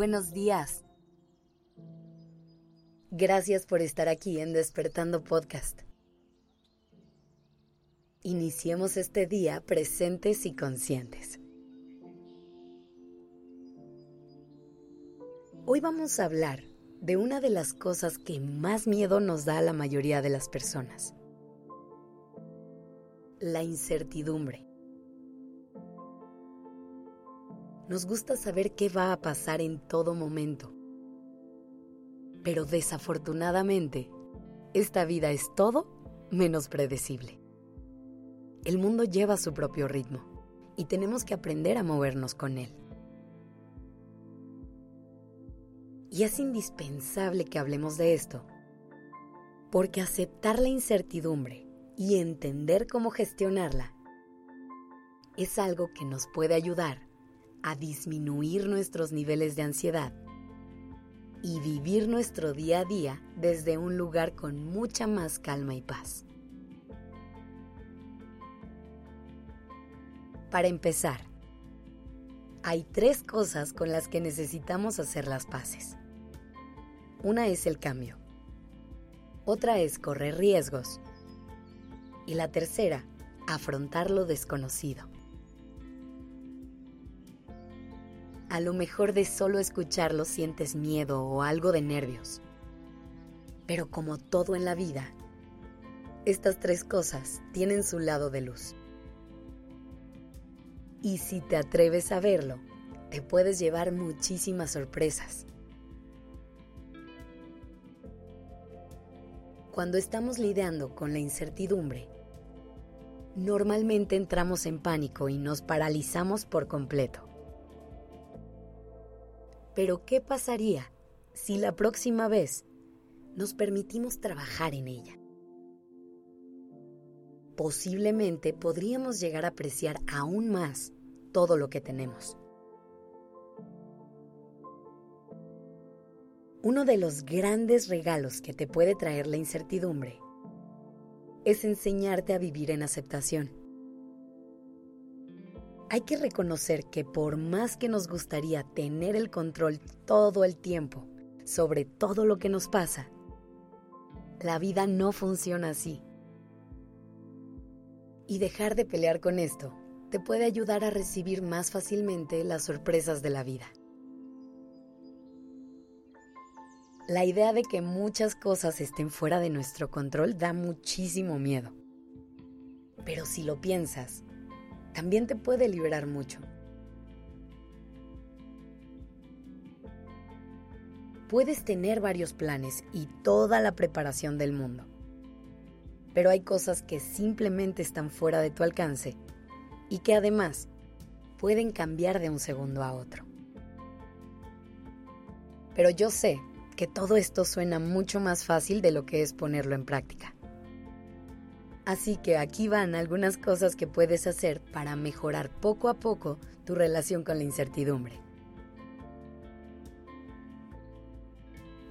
Buenos días. Gracias por estar aquí en Despertando Podcast. Iniciemos este día presentes y conscientes. Hoy vamos a hablar de una de las cosas que más miedo nos da a la mayoría de las personas. La incertidumbre. Nos gusta saber qué va a pasar en todo momento. Pero desafortunadamente, esta vida es todo menos predecible. El mundo lleva su propio ritmo y tenemos que aprender a movernos con él. Y es indispensable que hablemos de esto, porque aceptar la incertidumbre y entender cómo gestionarla es algo que nos puede ayudar a disminuir nuestros niveles de ansiedad y vivir nuestro día a día desde un lugar con mucha más calma y paz. Para empezar, hay tres cosas con las que necesitamos hacer las paces. Una es el cambio, otra es correr riesgos y la tercera, afrontar lo desconocido. A lo mejor de solo escucharlo sientes miedo o algo de nervios. Pero como todo en la vida, estas tres cosas tienen su lado de luz. Y si te atreves a verlo, te puedes llevar muchísimas sorpresas. Cuando estamos lidiando con la incertidumbre, normalmente entramos en pánico y nos paralizamos por completo. Pero ¿qué pasaría si la próxima vez nos permitimos trabajar en ella? Posiblemente podríamos llegar a apreciar aún más todo lo que tenemos. Uno de los grandes regalos que te puede traer la incertidumbre es enseñarte a vivir en aceptación. Hay que reconocer que por más que nos gustaría tener el control todo el tiempo sobre todo lo que nos pasa, la vida no funciona así. Y dejar de pelear con esto te puede ayudar a recibir más fácilmente las sorpresas de la vida. La idea de que muchas cosas estén fuera de nuestro control da muchísimo miedo. Pero si lo piensas, también te puede liberar mucho. Puedes tener varios planes y toda la preparación del mundo, pero hay cosas que simplemente están fuera de tu alcance y que además pueden cambiar de un segundo a otro. Pero yo sé que todo esto suena mucho más fácil de lo que es ponerlo en práctica. Así que aquí van algunas cosas que puedes hacer para mejorar poco a poco tu relación con la incertidumbre.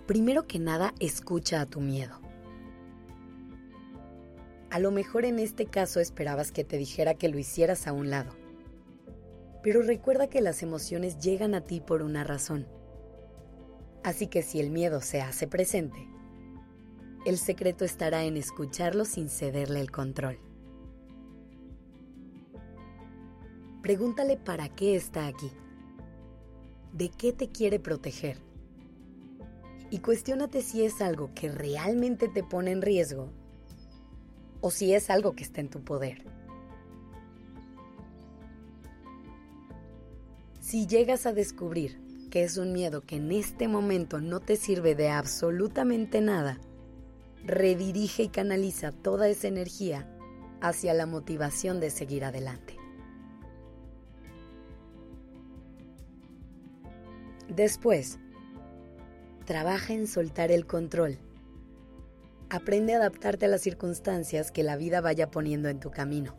Primero que nada, escucha a tu miedo. A lo mejor en este caso esperabas que te dijera que lo hicieras a un lado. Pero recuerda que las emociones llegan a ti por una razón. Así que si el miedo se hace presente, el secreto estará en escucharlo sin cederle el control. Pregúntale para qué está aquí. ¿De qué te quiere proteger? Y cuestiónate si es algo que realmente te pone en riesgo o si es algo que está en tu poder. Si llegas a descubrir que es un miedo que en este momento no te sirve de absolutamente nada, redirige y canaliza toda esa energía hacia la motivación de seguir adelante. Después, trabaja en soltar el control. Aprende a adaptarte a las circunstancias que la vida vaya poniendo en tu camino.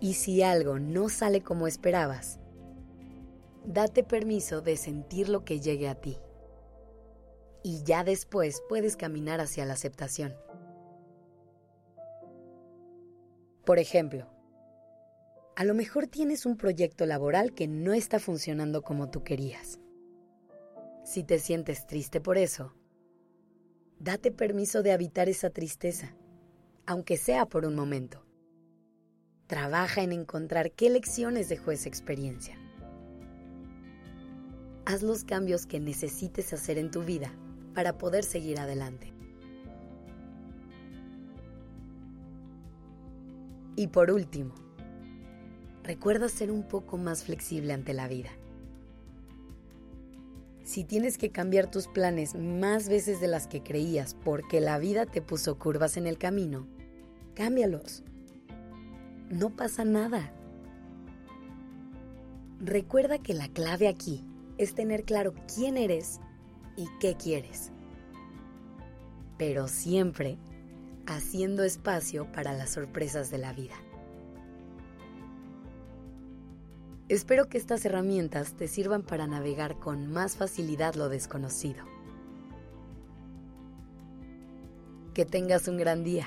Y si algo no sale como esperabas, date permiso de sentir lo que llegue a ti y ya después puedes caminar hacia la aceptación. Por ejemplo, A lo mejor tienes un proyecto laboral que no está funcionando como tú querías. Si te sientes triste por eso, date permiso de habitar esa tristeza, aunque sea por un momento. Trabaja en encontrar qué lecciones dejó esa experiencia. Haz los cambios que necesites hacer en tu vida para poder seguir adelante. Y por último, recuerda ser un poco más flexible ante la vida. Si tienes que cambiar tus planes más veces de las que creías porque la vida te puso curvas en el camino, cámbialos. No pasa nada. Recuerda que la clave aquí es tener claro quién eres y qué quieres. Pero siempre haciendo espacio para las sorpresas de la vida. Espero que estas herramientas te sirvan para navegar con más facilidad lo desconocido. Que tengas un gran día.